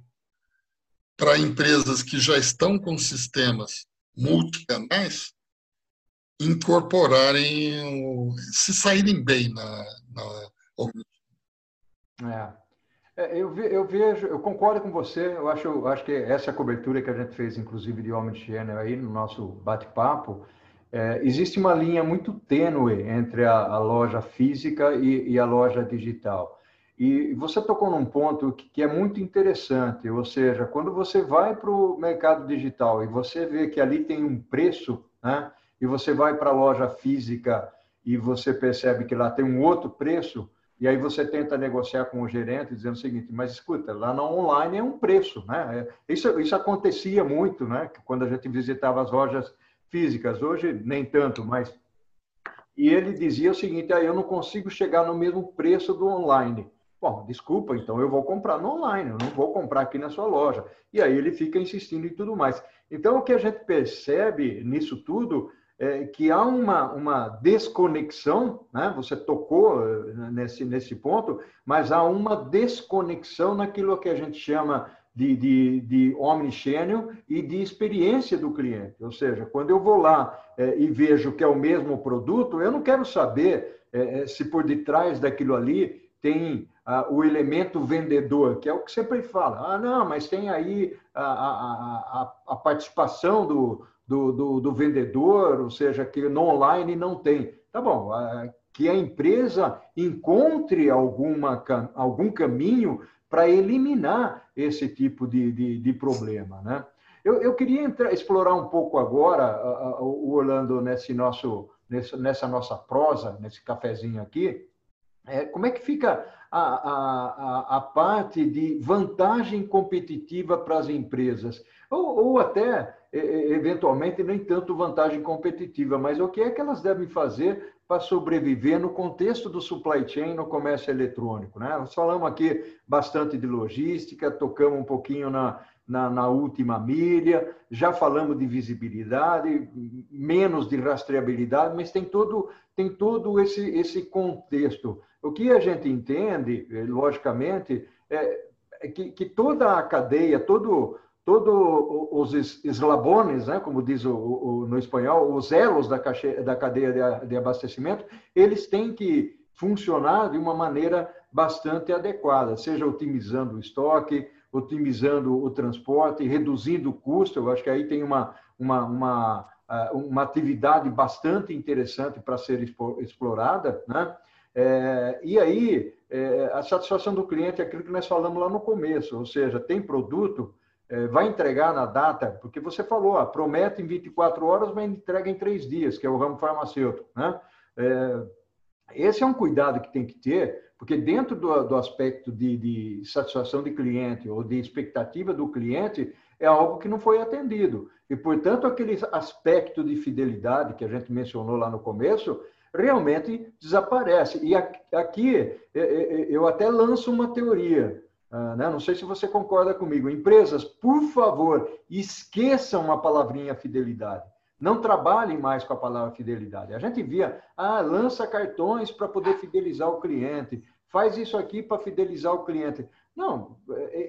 para empresas que já estão com sistemas multicanais incorporarem, se saírem bem na, na é. É. eu, ve, eu vejo, eu concordo com você, eu acho, eu acho que essa cobertura que a gente fez, inclusive, de Omnichannel aí no nosso bate-papo, é, existe uma linha muito tênue entre a, a loja física e, e, a loja digital. E você tocou num ponto que, que é muito interessante, ou seja, quando você vai para o mercado digital e você vê que ali tem um preço, né? e você vai para a loja física e você percebe que lá tem um outro preço, e aí você tenta negociar com o gerente dizendo o seguinte, mas escuta, lá na online é um preço, né? É, isso, isso acontecia muito, né? Quando a gente visitava as lojas físicas, hoje nem tanto, mas... E ele dizia o seguinte, ah, eu não consigo chegar no mesmo preço do online. Bom, desculpa, então eu vou comprar no online, eu não vou comprar aqui na sua loja. E aí ele fica insistindo e tudo mais. Então, o que a gente percebe nisso tudo é, que há uma, uma desconexão, né? você tocou eh, nesse, nesse ponto, mas há uma desconexão naquilo que a gente chama de, de, de omnichannel e de experiência do cliente. Ou seja, quando eu vou lá é, e vejo que é o mesmo produto, eu não quero saber é, se por detrás daquilo ali tem ah, o elemento vendedor, que é o que sempre fala. Ah, não, mas tem aí a, a, a, a participação do, do, do, do, vendedor, ou seja, que no online não tem. Tá bom, que a empresa encontre alguma, algum caminho para eliminar esse tipo de, de, de problema, né? Eu, eu queria entrar, explorar um pouco agora, o Orlando, nesse nosso, nessa nossa prosa, nesse cafezinho aqui, é, como é que fica a, a, a, parte de vantagem competitiva para as empresas? Ou, ou até, eventualmente, nem tanto vantagem competitiva, mas o que é que elas devem fazer para sobreviver no contexto do supply chain no comércio eletrônico. Né? Nós falamos aqui bastante de logística, tocamos um pouquinho na, na, na, última milha, já falamos de visibilidade, menos de rastreabilidade, mas tem todo, tem todo esse, esse contexto. O que a gente entende, eh, logicamente, é, é que, que toda a cadeia, todo, todos os eslabones, né, como diz o, o, no espanhol, os elos da, cache, da cadeia de, de, abastecimento, eles têm que funcionar de uma maneira bastante adequada, seja otimizando o estoque, otimizando o transporte, reduzindo o custo. Eu acho que aí tem uma, uma, uma, uma atividade bastante interessante para ser explorada, né? É, e aí, é, a satisfação do cliente é aquilo que nós falamos lá no começo, ou seja, tem produto vai entregar na data, porque você falou, ah, promete em 24 horas, mas entrega em três dias, que é o ramo farmacêutico. Né? É, esse é um cuidado que tem que ter, porque dentro do, do aspecto de, de, satisfação de cliente ou de expectativa do cliente, é algo que não foi atendido. E, portanto, aquele aspecto de fidelidade que a gente mencionou lá no começo, realmente desaparece. E aqui é, é, eu até lanço uma teoria. Ah, né? Não sei se você concorda comigo. Empresas, por favor, esqueçam a palavrinha fidelidade. Não trabalhem mais com a palavra fidelidade. A gente via, ah, lança cartões para poder fidelizar o cliente, faz isso aqui para fidelizar o cliente. Não,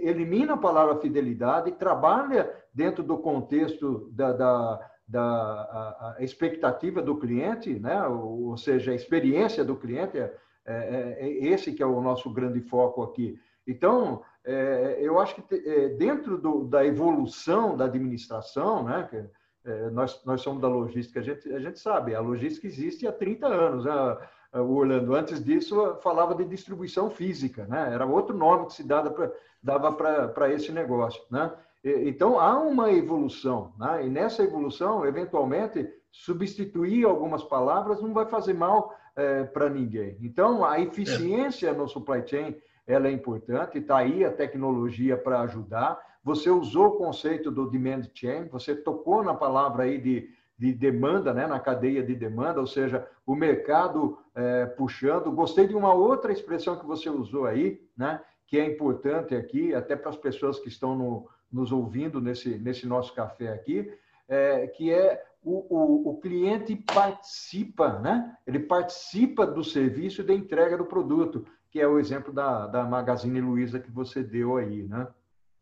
elimina a palavra fidelidade, trabalha dentro do contexto da, da, da a, a expectativa do cliente, né? ou, ou, seja, a experiência do cliente, é, é, é esse que é o nosso grande foco aqui. Então, é, eu acho que é, dentro do, da evolução da administração, né, que, é, nós, nós somos da logística, a gente, a gente sabe, a logística existe há 30 anos. Né? O Orlando, antes disso, falava de distribuição física, né? era outro nome que se dava para esse negócio. Né? Então, há uma evolução, né? e nessa evolução, eventualmente, substituir algumas palavras não vai fazer mal é, para ninguém. Então, a eficiência no supply chain ela é importante, está aí a tecnologia para ajudar. Você usou o conceito do demand chain, você tocou na palavra aí de, de demanda, né, na cadeia de demanda, ou seja, o mercado é, puxando. Gostei de uma outra expressão que você usou aí, né, que é importante aqui, até para as pessoas que estão no, nos ouvindo nesse, nesse nosso café aqui, é, que é o, o, o, cliente participa, né? Ele participa do serviço e da entrega do produto que é o exemplo da, da Magazine Luiza que você deu aí, né?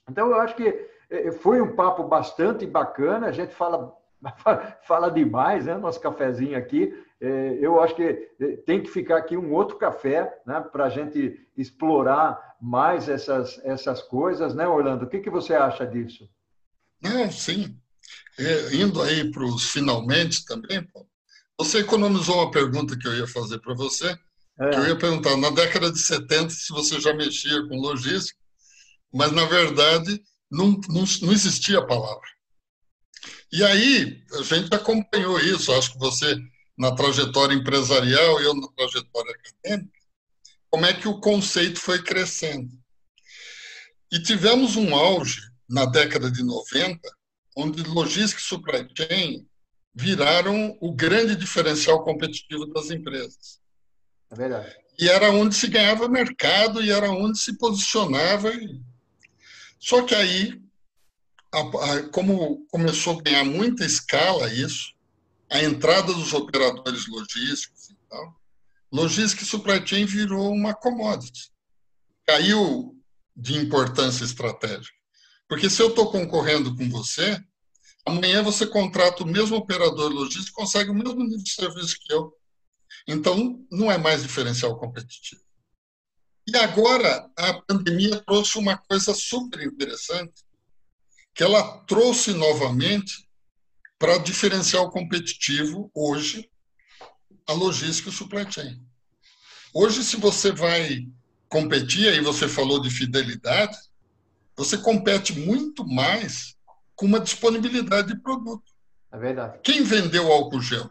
Então, eu acho que eh, eh, foi um papo bastante bacana, a gente fala, fala demais, né? Nosso cafezinho aqui. Eh, eu acho que tem que ficar aqui um outro café, né? Para a gente explorar mais essas, essas coisas, né, Orlando? O que, que você acha disso? Não, sim. É, indo aí para os finalmente também, Paulo, você economizou uma pergunta que eu ia fazer para você, é. Eu ia perguntar, na década de 70, se você já mexia com logística, mas, na verdade, não, não, não existia a palavra. E aí, a gente acompanhou isso, acho que você, na trajetória empresarial e eu na trajetória acadêmica, como é que o conceito foi crescendo. E tivemos um auge na década de 90, onde logística e supply chain viraram o grande diferencial competitivo das empresas. É verdade. E era onde se ganhava mercado e era onde se posicionava. Só que aí, a, a, como começou a ganhar muita escala isso, a entrada dos operadores logísticos e tal, logística e supply chain virou uma commodity. Caiu de importância estratégica. Porque se eu estou concorrendo com você, amanhã você contrata o mesmo operador logístico e consegue o mesmo nível de serviço que eu. Então, não é mais diferencial competitivo. E agora, a pandemia trouxe uma coisa super interessante, que ela trouxe novamente para diferencial competitivo hoje a logística e o supply chain. Hoje, se você vai competir, aí você falou de fidelidade, você compete muito mais com uma disponibilidade de produto. É verdade. Quem vendeu álcool gel?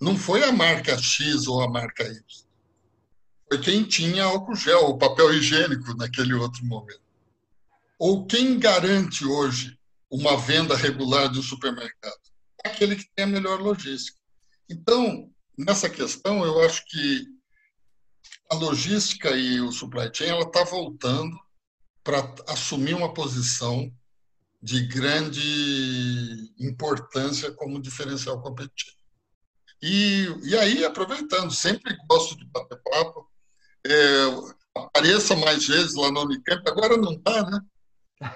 Não foi a marca X ou a marca Y. Foi quem tinha álcool gel, o papel higiênico naquele outro momento. Ou quem garante hoje uma venda regular do supermercado? Aquele que tem a melhor logística. Então, nessa questão, eu acho que a logística e o supply chain ela está voltando para assumir uma posição de grande importância como diferencial competitivo. E, e aí, aproveitando, sempre gosto de bater papo, é, apareça mais vezes lá na Unicamp, agora não dá, né?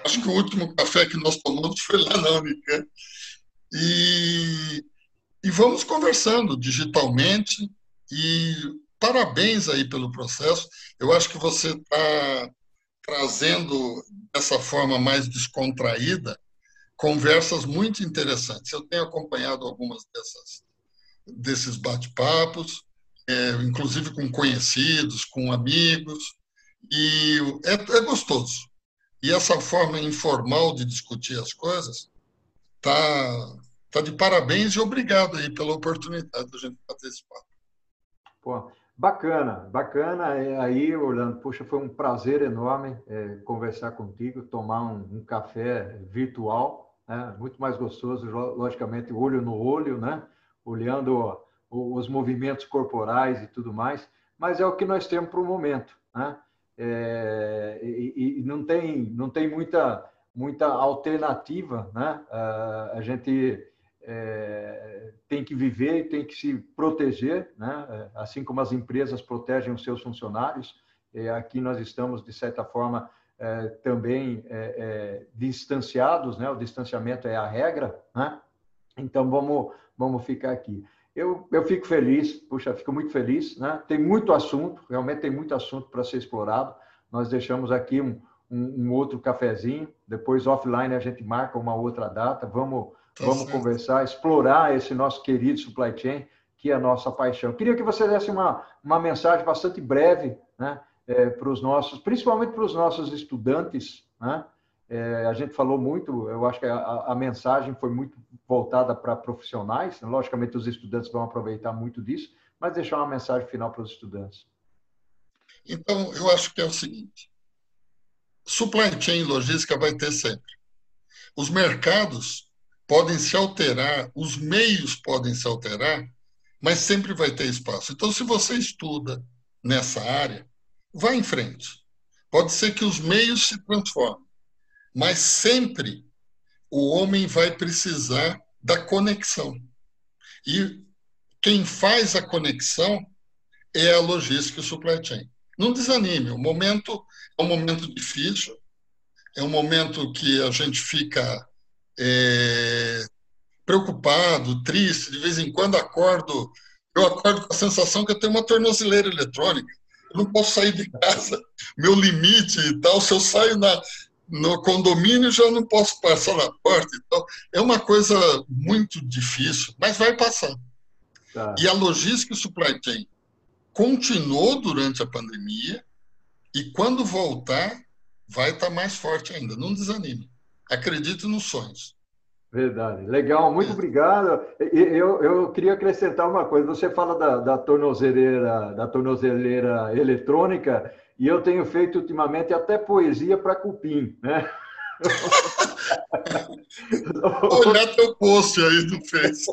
Acho que o último café que nós tomamos foi lá na Unicamp. E, e vamos conversando digitalmente e parabéns aí pelo processo. Eu acho que você está trazendo dessa forma mais descontraída conversas muito interessantes. Eu tenho acompanhado algumas dessas desses bate-papos, é, inclusive com conhecidos, com amigos, e é, é, gostoso. E essa forma informal de discutir as coisas tá tá de parabéns e obrigado aí pela oportunidade de a gente papo. Pô, Bacana, bacana. É, aí, Orlando, puxa, foi um prazer enorme é, conversar contigo, tomar um, um café virtual, né? muito mais gostoso, logicamente, olho no olho, né? Olhando os movimentos corporais e tudo mais, mas é o que nós temos para o momento. Né? É, e, e, não tem, não tem muita, muita alternativa. Né? Uh, a gente é, tem que viver, tem que se proteger, né? É, assim como as empresas protegem os seus funcionários. É, aqui nós estamos, de certa forma, é, também é, é, distanciados, né? o distanciamento é a regra, né? então vamos, vamos ficar aqui. Eu, eu fico feliz, puxa, fico muito feliz, né? tem muito assunto, realmente tem muito assunto para ser explorado. Nós deixamos aqui um, um, um outro cafezinho, depois offline a gente marca uma outra data, vamos Vamos certo. conversar, explorar esse nosso querido supply chain, que é a nossa paixão. Queria que você desse uma, uma mensagem bastante breve né, é, para os nossos, principalmente para os nossos estudantes. Né? É, a gente falou muito, eu acho que a, a mensagem foi muito voltada para profissionais, logicamente os estudantes vão aproveitar muito disso, mas deixar uma mensagem final para os estudantes. Então, eu acho que é o seguinte: supply chain logística vai ter sempre. Os mercados podem se alterar, os meios podem se alterar, mas sempre vai ter espaço. Então, se você estuda nessa área, vá em frente. Pode ser que os meios se transformem, mas sempre o homem vai precisar da conexão. E quem faz a conexão é a logística e o supply chain. Não desanime, o momento é um momento difícil, é um momento que a gente fica é, preocupado, triste, de vez em quando acordo, eu acordo com a sensação que eu tenho uma tornozeleira eletrônica. Eu não posso sair de casa, meu limite e tal, se eu saio na, no condomínio já não posso passar na porta e tal. É uma coisa muito difícil, mas vai passar. Tá. E a logística e supply chain continuou durante a pandemia e quando voltar vai estar mais forte ainda. Não desanime. Acredito nos sonhos. Verdade. Legal, muito obrigado. Eu, eu queria acrescentar uma coisa. Você fala da, da tornozeleira, da tornozeleira eletrônica, e eu tenho feito ultimamente até poesia para cupim, né? Olha teu post aí do Face.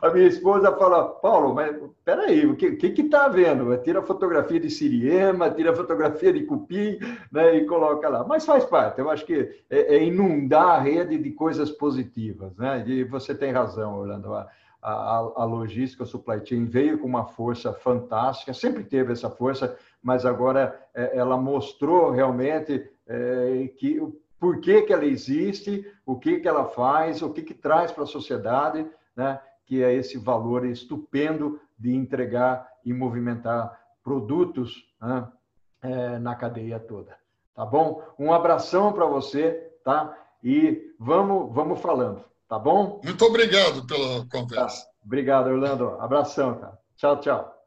A minha esposa fala, Paulo, mas peraí, o que que está vendo? Tira fotografia de Siriema, tira fotografia de Cupim, né, e coloca lá. Mas faz parte, eu acho que é, é inundar a rede de coisas positivas, né? E você tem razão, Orlando. A, a, a logística, a supply chain veio com uma força fantástica, sempre teve essa força, mas agora é, ela mostrou realmente é, que por que, que ela existe, o que, que ela faz, o que, que traz para a sociedade, né? que é esse valor estupendo de entregar e movimentar produtos né? é, na cadeia toda. Tá bom? Um abração para você, tá? E vamos, vamos falando, tá bom? Muito obrigado pela conversa. Tá. Obrigado, Orlando. Abração, cara. Tchau, tchau.